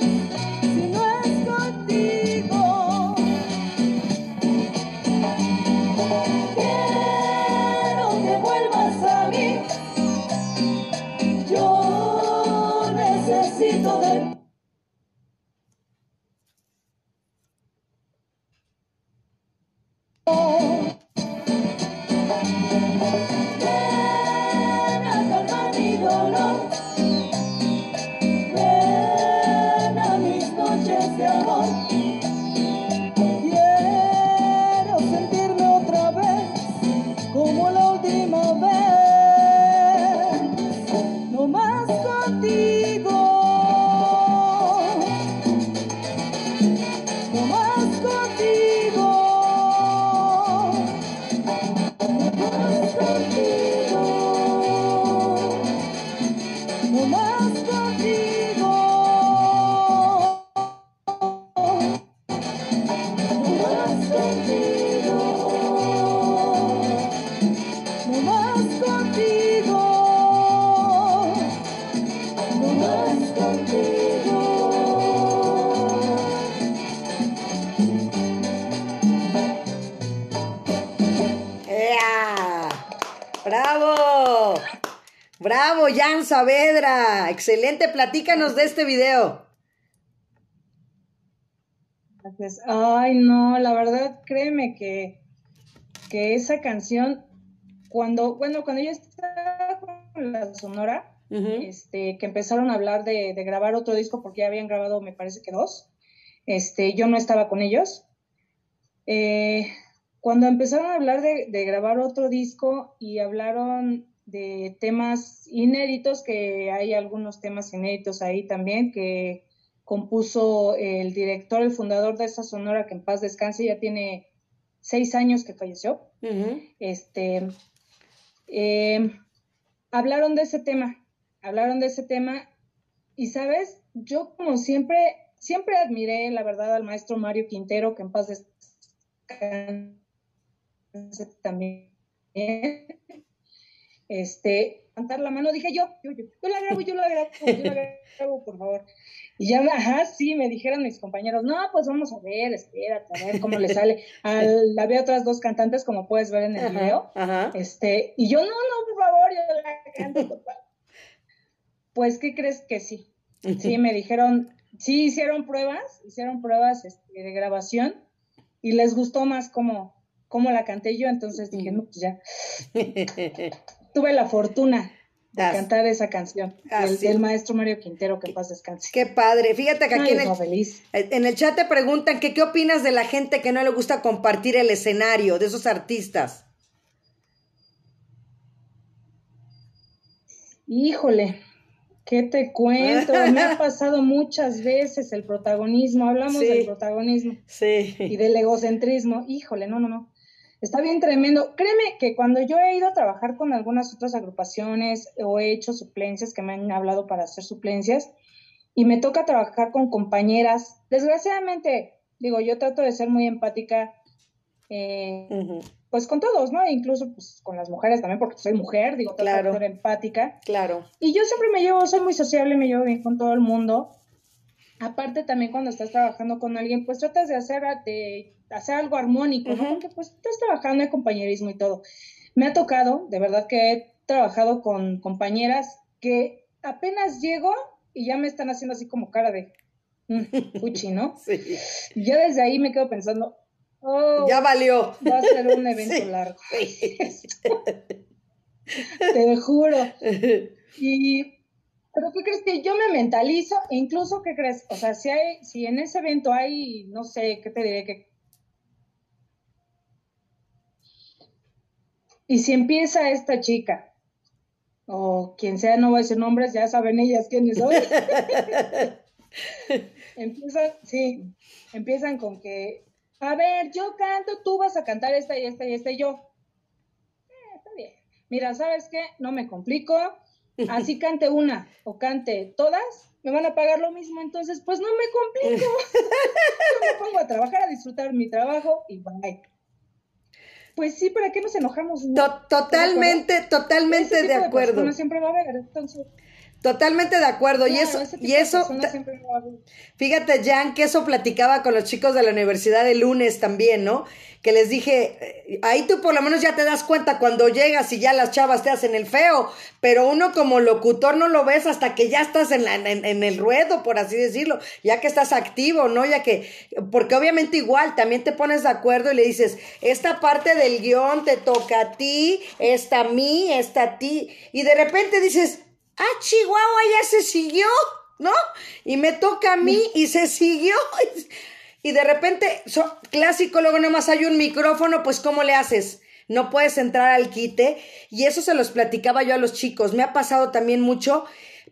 Saavedra! Excelente, platícanos de este video. Gracias. Ay, no, la verdad, créeme que, que esa canción, cuando, bueno, cuando yo estaba con la Sonora, este, que empezaron a hablar de, de grabar otro disco porque ya habían grabado, me parece que dos, este, yo no estaba con ellos. Eh, cuando empezaron a hablar de, de grabar otro disco y hablaron de temas inéditos, que hay algunos temas inéditos ahí también, que compuso el director, el fundador de esa sonora, que en paz descanse, ya tiene seis años que falleció. Este, eh, hablaron de ese tema, hablaron de ese tema y, ¿sabes? Yo como siempre, siempre admiré, la verdad, al maestro Mario Quintero, que en paz descanse también. Este, levantar la mano, dije yo, yo, yo, yo la grabo, yo la grabo, yo la grabo, por favor. Y ya, ajá, sí, me dijeron mis compañeros, no, pues vamos a ver, espérate, a ver cómo le sale. Al, había otras dos cantantes, como puedes ver en el video. Ajá, ajá. Este, y yo, no, no, por favor, yo la canto, por favor. Pues, ¿qué crees que sí? Sí, me dijeron, sí hicieron pruebas, hicieron pruebas este, de grabación y les gustó más cómo, cómo la canté yo, entonces dije, no, pues ya. Tuve la fortuna de cantar esa canción del, así. del maestro Mario Quintero, que en paz descanse. Qué padre. Fíjate que aquí Ay, en el, feliz. en el chat te preguntan que qué opinas de la gente que no le gusta compartir el escenario, de esos artistas. Híjole, ¿qué te cuento? Me ha pasado muchas veces el protagonismo, hablamos Sí. del protagonismo. y Sí. del egocentrismo. Híjole, no, no, no. Está bien tremendo. Créeme que cuando yo he ido a trabajar con algunas otras agrupaciones o he hecho suplencias que me han hablado para hacer suplencias y me toca trabajar con compañeras, desgraciadamente, digo, yo trato de ser muy empática, eh, pues con todos, ¿no? Incluso pues con las mujeres también, porque soy mujer, digo, trato Claro. de ser empática. Claro. Y yo siempre me llevo, soy muy sociable, me llevo bien con todo el mundo. Aparte también cuando estás trabajando con alguien, pues tratas de hacer, de hacer algo armónico, ¿no? Porque pues estás trabajando de compañerismo y todo. Me ha tocado, de verdad que he trabajado con compañeras que apenas llego y ya me están haciendo así como cara de mm, fuchi, ¿no? Sí. Yo desde ahí me quedo pensando, oh, Ya valió. va a ser un evento Sí. largo. Te juro. Y, pero ¿qué crees que yo me mentalizo? E incluso, ¿qué crees? O sea, si hay, si en ese evento hay, no sé, ¿qué te diré? Que... Y si empieza esta chica, o quien sea, no voy a decir nombres, ya saben ellas quiénes son. empiezan, sí, empiezan con que, a ver, yo canto, tú vas a cantar esta y esta y esta y yo. Eh, está bien. Mira, ¿sabes qué? No me complico. Así cante una o cante todas, me van a pagar lo mismo, entonces pues no me complico. Yo me pongo a trabajar, a disfrutar mi trabajo y bye. Pues sí, ¿para qué nos enojamos? no? To- totalmente, totalmente de acuerdo. siempre va a haber, entonces. Totalmente de acuerdo. y eso, y eso, fíjate, Jan, que eso platicaba con los chicos de la universidad el lunes también, ¿no? Que les dije, eh, ahí tú por lo menos ya te das cuenta cuando llegas y ya las chavas te hacen el feo, pero uno como locutor no lo ves hasta que ya estás en, la, en, en el ruedo, por así decirlo, ya que estás activo, ¿no? Ya que, porque obviamente igual también te pones de acuerdo y le dices, esta parte del guion te toca a ti, esta a mí, esta a ti, y de repente dices, ah, Chihuahua ya se siguió, ¿no? Y me toca a mí y se siguió. Y de repente, so- clásico, luego nomás hay un micrófono, pues ¿cómo le haces? No puedes entrar al quite. Y eso se los platicaba yo a los chicos. Me ha pasado también mucho,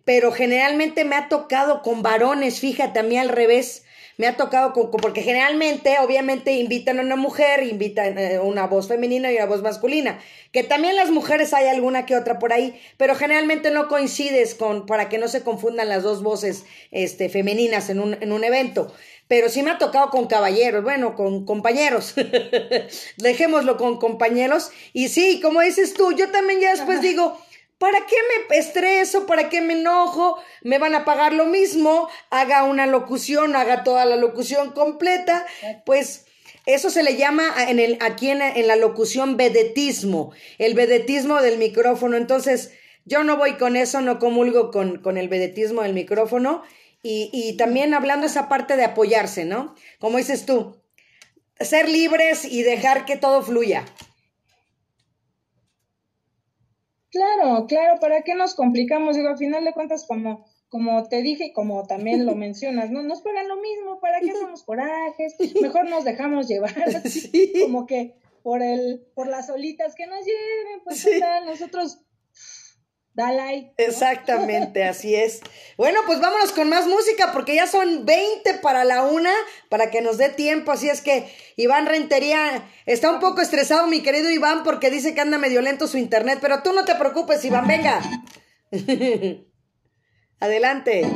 pero generalmente me ha tocado con varones, fíjate, a mí al revés. Me ha tocado con, con- porque generalmente, obviamente, invitan a una mujer, invitan eh, una voz femenina y una voz masculina. Que también las mujeres hay alguna que otra por ahí, pero generalmente no coincides con, para que no se confundan las dos voces este, femeninas en un, en un evento. Pero sí me ha tocado con caballeros, bueno, con compañeros. Dejémoslo con compañeros. Y sí, como dices tú, yo también ya después digo, ¿Para qué me estreso? ¿Para qué me enojo? Me van a pagar lo mismo, haga una locución, haga toda la locución completa, pues eso se le llama en el, aquí en, en la locución vedetismo, el vedetismo del micrófono. Entonces, yo no voy con eso, no comulgo con, con el vedetismo del micrófono. Y, y también hablando esa parte de apoyarse, ¿no? Como dices tú, ser libres y dejar que todo fluya. Claro, claro, ¿para qué nos complicamos? Digo, al final de cuentas, como, como te dije y como también lo mencionas, ¿no? Nos pagan lo mismo, ¿para qué hacemos corajes? Mejor nos dejamos llevar, así, Sí. como que por el, por las olitas que nos lleven, pues Sí. total, nosotros, ¿no? Exactamente, así es. Bueno, pues vámonos con más música porque ya son 20 para la una, para que nos dé tiempo. Así es que Iván Rentería está un poco estresado, mi querido Iván, porque dice que anda medio lento su internet, pero tú no te preocupes, Iván, venga. Adelante.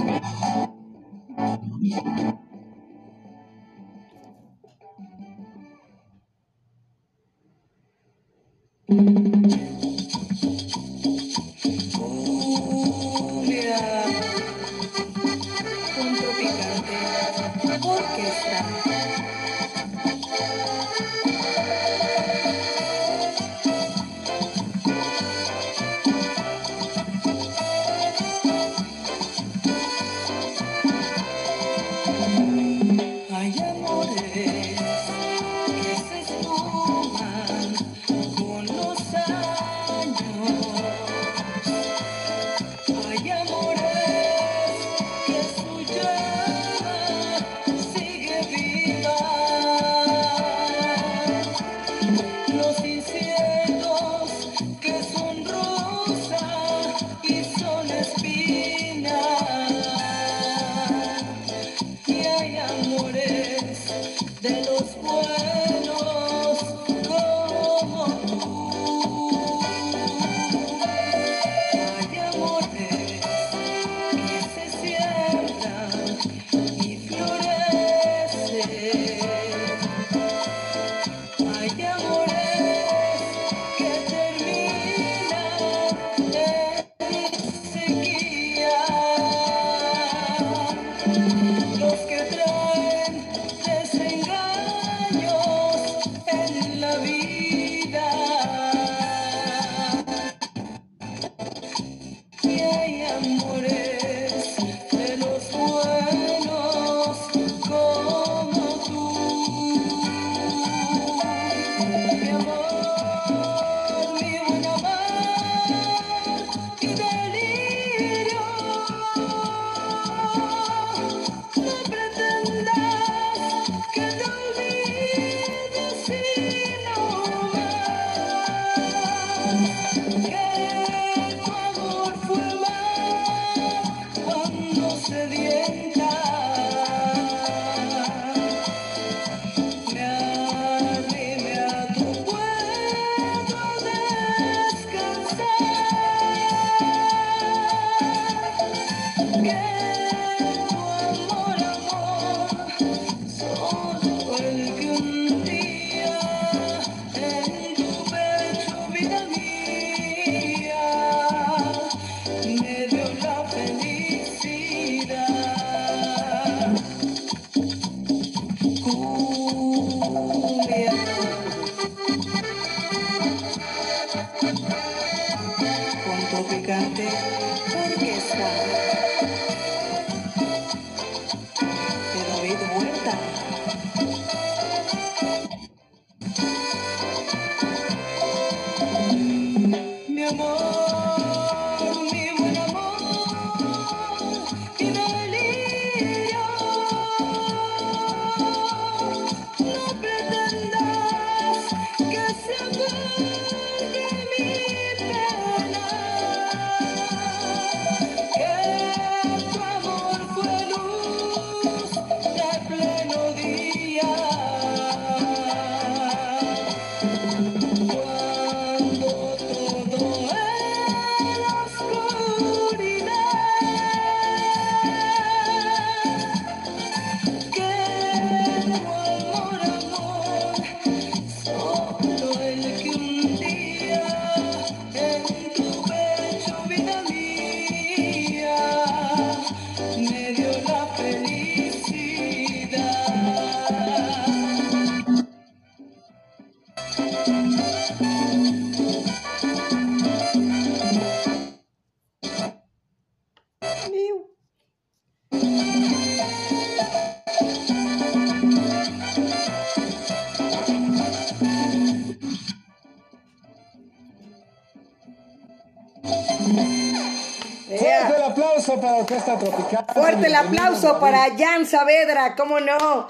Tropical. Fuerte el aplauso para Jan Saavedra, ¿cómo no?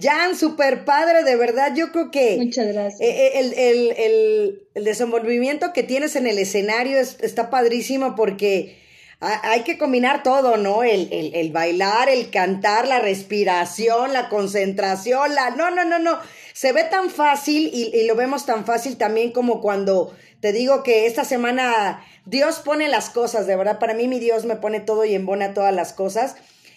Jan, super padre, de verdad, yo creo que... Muchas gracias. eh, eh, El, el- el- el desenvolvimiento que tienes en el escenario es- está padrísimo porque ha- hay que combinar todo, ¿no? El, el- el bailar, el cantar, la respiración, la concentración, la... No, no, no, no. Se ve tan fácil y, y lo vemos tan fácil también como cuando te digo que esta semana Dios pone las cosas, de verdad, para mí mi Dios me pone todo y embona todas las cosas.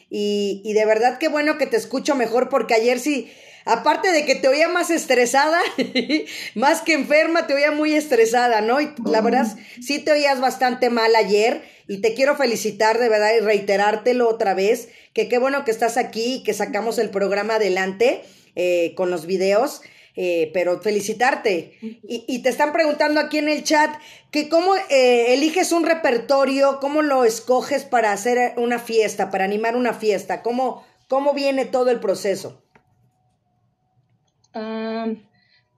Y, de verdad qué bueno que te escucho mejor porque ayer sí, aparte de que te oía más estresada, más que enferma, te oía muy estresada, ¿no? Y la verdad sí te oías bastante mal ayer y te quiero felicitar de verdad y reiterártelo otra vez, que qué bueno que estás aquí y que sacamos el programa adelante eh, con los videos. Eh, pero felicitarte. Y, y te están preguntando aquí en el chat que cómo eh, eliges un repertorio, cómo lo escoges para hacer una fiesta, para animar una fiesta, cómo, cómo viene todo el proceso.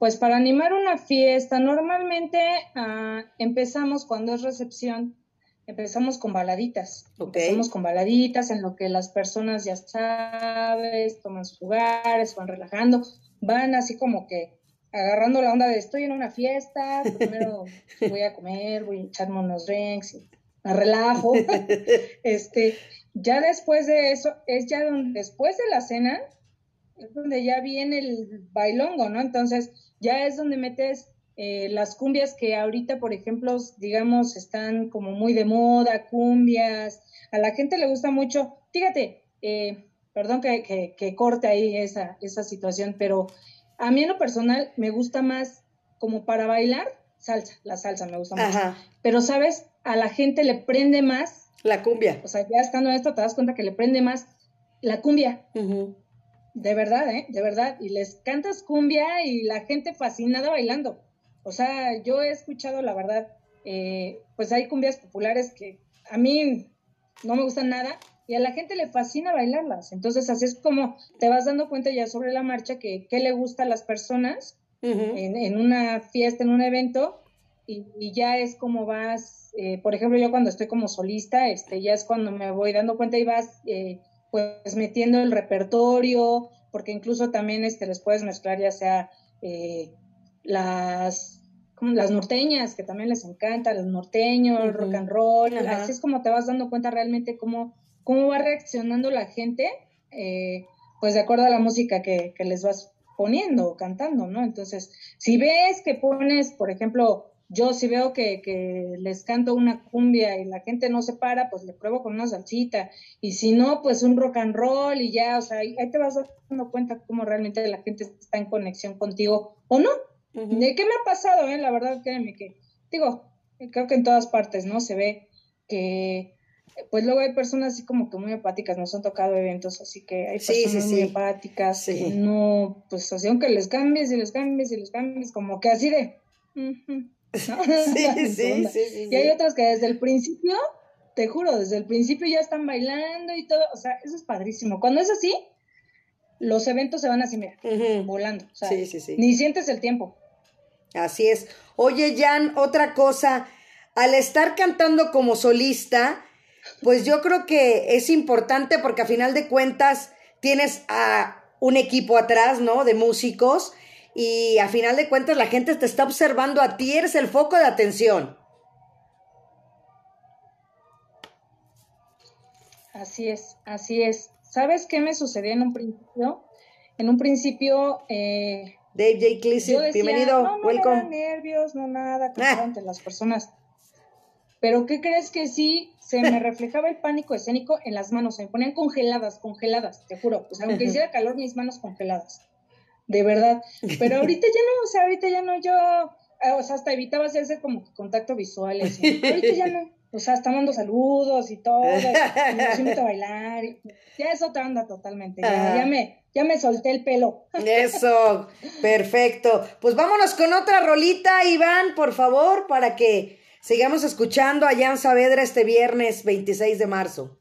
Pues para animar una fiesta, normalmente ah, empezamos cuando es recepción, empezamos con baladitas. Empezamos con baladitas en lo que las personas ya sabes, toman sus lugares, van relajando, van así como que agarrando la onda de estoy en una fiesta, primero voy a comer, voy a echarme unos drinks, y me relajo. este, ya después de eso, es ya donde, después de la cena, es donde ya viene el bailongo, ¿no? Entonces, ya es donde metes eh, las cumbias que ahorita, por ejemplo, digamos, están como muy de moda, cumbias, a la gente le gusta mucho, fíjate, eh, perdón que, que, que corte ahí esa, esa situación, pero a mí en lo personal me gusta más como para bailar, salsa, la salsa me gusta mucho, Ajá, pero, ¿sabes? A la gente le prende más, la cumbia. o sea, ya estando en esto te das cuenta que le prende más la cumbia, Ujú. de verdad, ¿eh? De verdad. Y les cantas cumbia y la gente fascinada bailando. O sea, yo he escuchado, la verdad, eh, pues hay cumbias populares que a mí no me gustan nada y a la gente le fascina bailarlas. Entonces, así es como te vas dando cuenta ya sobre la marcha que qué le gusta a las personas en, en una fiesta, en un evento, y, y ya es como vas, eh, por ejemplo, yo cuando estoy como solista, este, ya es cuando me voy dando cuenta y vas eh, pues metiendo el repertorio, porque incluso también este, les puedes mezclar ya sea eh, las, las norteñas, que también les encanta, los norteños, el rock and roll, así es como te vas dando cuenta realmente cómo, cómo va reaccionando la gente, eh, pues de acuerdo a la música que, que les vas poniendo o cantando, ¿no? Entonces, si ves que pones, por ejemplo, yo si veo que, que les canto una cumbia y la gente no se para, pues le pruebo con una salsita. Y si no, pues un rock and roll y ya, o sea, ahí te vas dando cuenta cómo realmente la gente está en conexión contigo o no. ¿De qué me ha pasado, eh? La verdad, créeme que, digo, creo que en todas partes, ¿no? Se ve que, pues luego hay personas así como que muy empáticas, nos han tocado eventos, así que hay Sí, sí, personas muy sí. empáticas, Sí. que no, pues así aunque les cambies y les cambies y les cambies, como que así de... ujú, ¿no? Sí, sí, sí, sí, Y hay sí. otras que desde el principio, te juro, desde el principio ya están bailando y todo, o sea, eso es padrísimo. Cuando es así, los eventos se van así, mira, Ujú. volando, o sea, Sí, sí, sí. ni sientes el tiempo. Así es. Oye, Jan, otra cosa. Al estar cantando como solista, pues yo creo que es importante porque a final de cuentas tienes a un equipo atrás, ¿no? De músicos y a final de cuentas la gente te está observando a ti, eres el foco de atención. Así es, así es. ¿Sabes qué me sucedió en un principio? En un principio, eh, Dave J. Decía, bienvenido, no, no me welcome. dan nervios, no nada, Ah. confiar ante las personas. Pero ¿qué crees que sí? Se me reflejaba el pánico escénico en las manos, se me ponían congeladas, congeladas, te juro. O sea, aunque hiciera calor, mis manos congeladas. De verdad. Pero ahorita ya no, o sea, ahorita ya no, yo, eh, o sea, hasta evitaba hacerse como contacto visual. así. Ahorita ya no. O sea, hasta mando saludos y todo, y nos invito a bailar. y- Ya es otra onda totalmente. Ya, Ajá. ya me, ya me solté el pelo. Eso, perfecto. Pues vámonos con otra rolita, Iván, por favor, para que sigamos escuchando a Jan Saavedra este viernes 26 de marzo.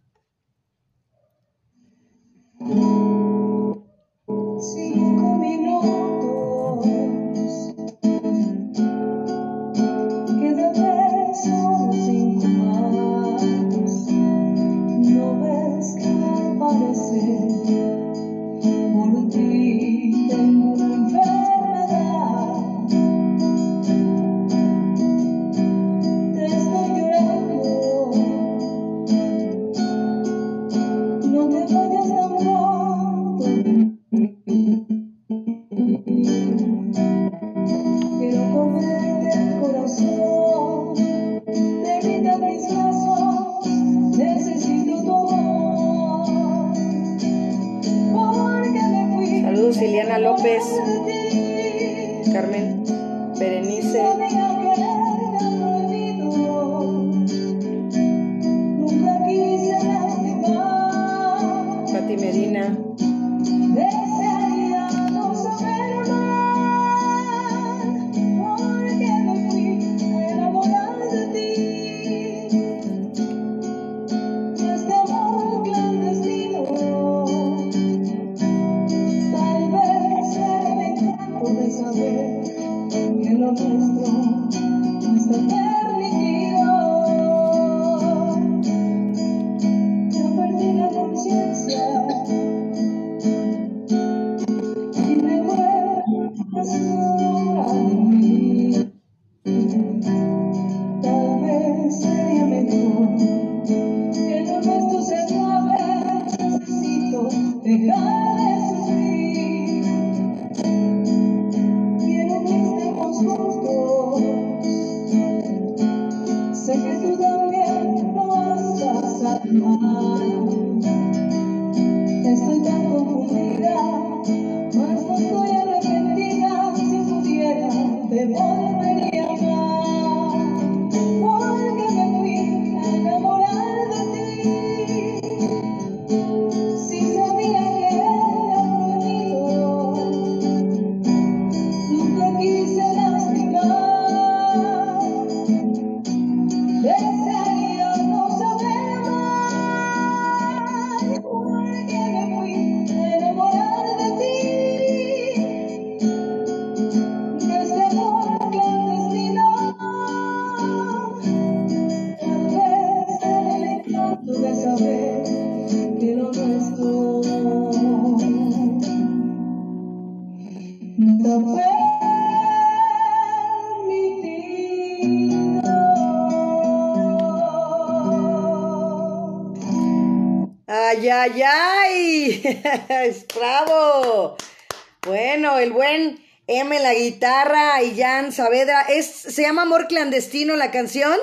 M la guitarra y Jan Saavedra. ¿Es, ¿Se llama Amor Clandestino la canción?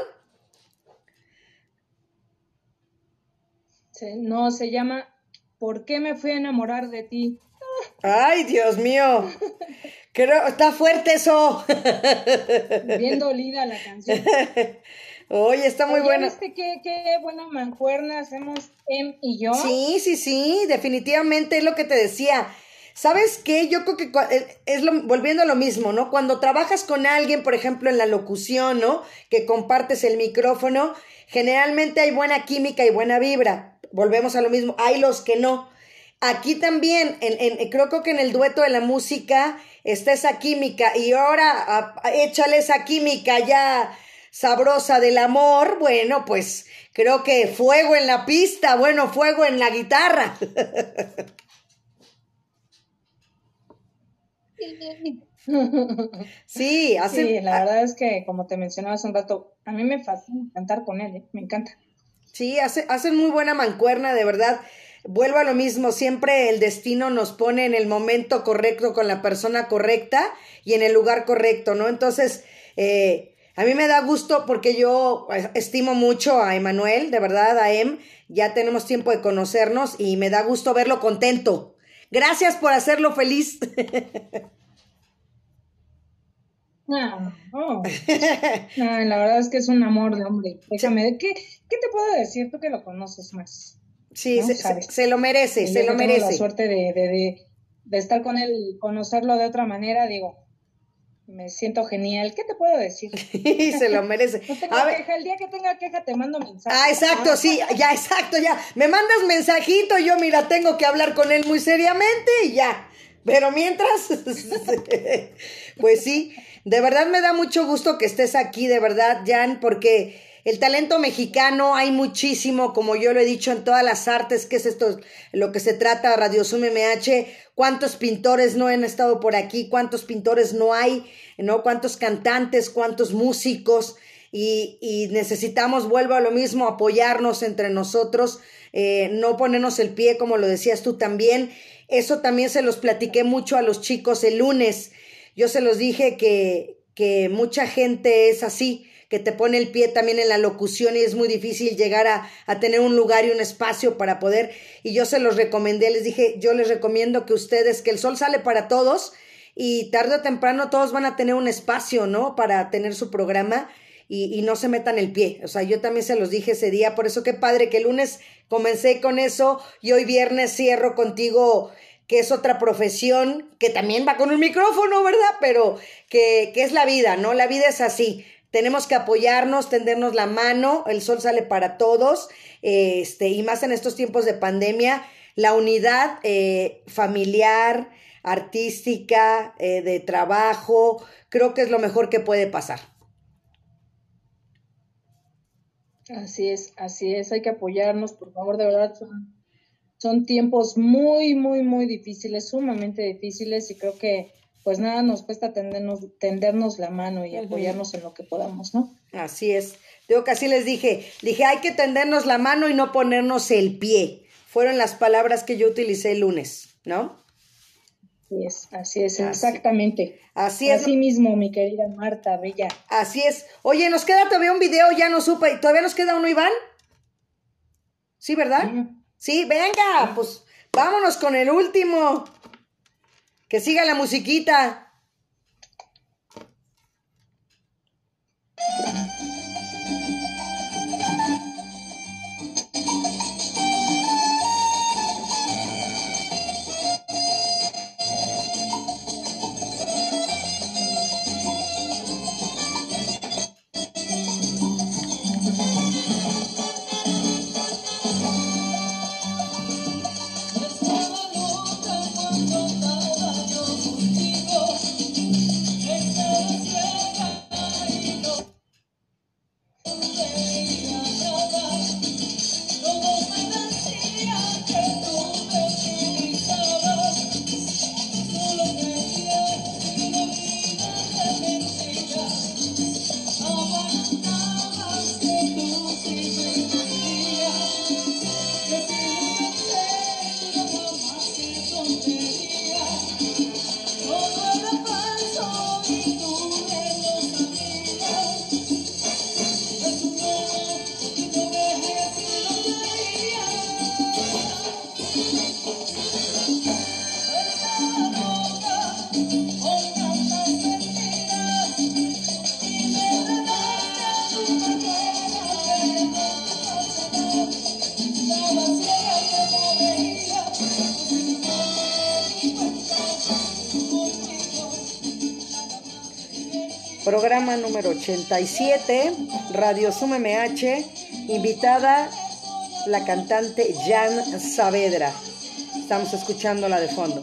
No, se llama ¿Por qué me fui a enamorar de ti? ¡Ay, Dios mío! Creo, está fuerte eso. Bien dolida la canción. Oye, está muy Oye, buena. ¿Viste qué, qué buena mancuerna hacemos Em y yo? Sí, sí, sí, definitivamente es lo que te decía. ¿Sabes qué? Yo creo que eh, es volviendo a lo mismo, ¿no? Cuando trabajas con alguien, por ejemplo, en la locución, ¿no? Que compartes el micrófono, generalmente hay buena química y buena vibra. Volvemos a lo mismo. Hay los que no. Aquí también, en, en- creo que en el dueto de la música está esa química y ahora a- échale esa química ya sabrosa del amor, bueno, pues creo que fuego en la pista, bueno, fuego en la guitarra. Sí, hace, Sí, la verdad es que, como te mencionaba hace un rato, a mí me fascina cantar con él, ¿eh? me encanta. Sí, hace, hacen muy buena mancuerna, de verdad. Vuelvo a lo mismo, siempre el destino nos pone en el momento correcto con la persona correcta y en el lugar correcto, ¿no? Entonces, eh, a mí me da gusto porque yo eh, estimo mucho a Emanuel, de verdad, a Em, ya tenemos tiempo de conocernos y me da gusto verlo contento. Gracias por hacerlo feliz. Ah, oh. Ah, la verdad es que es un amor de hombre. Déjame, ¿qué, qué te puedo decir? Tú que lo conoces más. Sí, No se, sabes. se- se lo merece, Y se lo tengo la merece. suerte de, de, de, de estar con él, conocerlo de otra manera, digo, me siento genial. ¿Qué te puedo decir? se lo merece. No tengo A ver, queja, el día que tenga queja te mando mensaje. Ah, exacto, sí, ya, exacto, ya. Me mandas mensajito, yo mira, tengo que hablar con él muy seriamente y ya. Pero mientras, pues sí, de verdad me da mucho gusto que estés aquí, de verdad, Jan, porque el talento mexicano hay muchísimo, como yo lo he dicho en todas las artes, que es esto lo que se trata Radio Zoom MH, cuántos pintores no han estado por aquí, cuántos pintores no hay, ¿no? Cuántos cantantes, cuántos músicos y, y necesitamos, vuelvo a lo mismo, apoyarnos entre nosotros, eh, no ponernos el pie, como lo decías tú también. Eso también se los platiqué mucho a los chicos el lunes. Yo se los dije que, que mucha gente es así, que te pone el pie también en la locución y es muy difícil llegar a, a, tener un lugar y un espacio para poder. Y yo se los recomendé, les dije, yo les recomiendo que ustedes, que el sol sale para todos y tarde o temprano todos van a tener un espacio, ¿no? Para tener su programa y, y, no se metan el pie. O sea, yo también se los dije ese día, por eso qué padre que el lunes comencé con eso y hoy viernes cierro contigo que es otra profesión que también va con un micrófono, ¿verdad? Pero que, que es la vida, ¿no? La vida es así. Tenemos que apoyarnos, tendernos la mano, el sol sale para todos, este, y más en estos tiempos de pandemia, la unidad eh, familiar, artística, eh, de trabajo, creo que es lo mejor que puede pasar. Así es, así es, hay que apoyarnos, por favor, de verdad, son tiempos muy, muy, muy difíciles, sumamente difíciles, y creo que pues nada nos cuesta tendernos, tendernos la mano y apoyarnos uh -huh. en lo que podamos, ¿no? Así es. Digo que así les dije, dije, hay que tendernos la mano y no ponernos el pie. Fueron las palabras que yo utilicé el lunes, ¿no? Así es, así es, así. exactamente. Así es. Así mismo, mi querida Marta, bella. Así es. Oye, nos queda todavía un video, ya no supe, ¿todavía nos queda uno, Iván? Sí, ¿verdad? Sí, venga, pues vámonos con el último. Que siga la musiquita. 87, Radio Sum MH, invitada la cantante Jan Saavedra. Estamos escuchándola de fondo.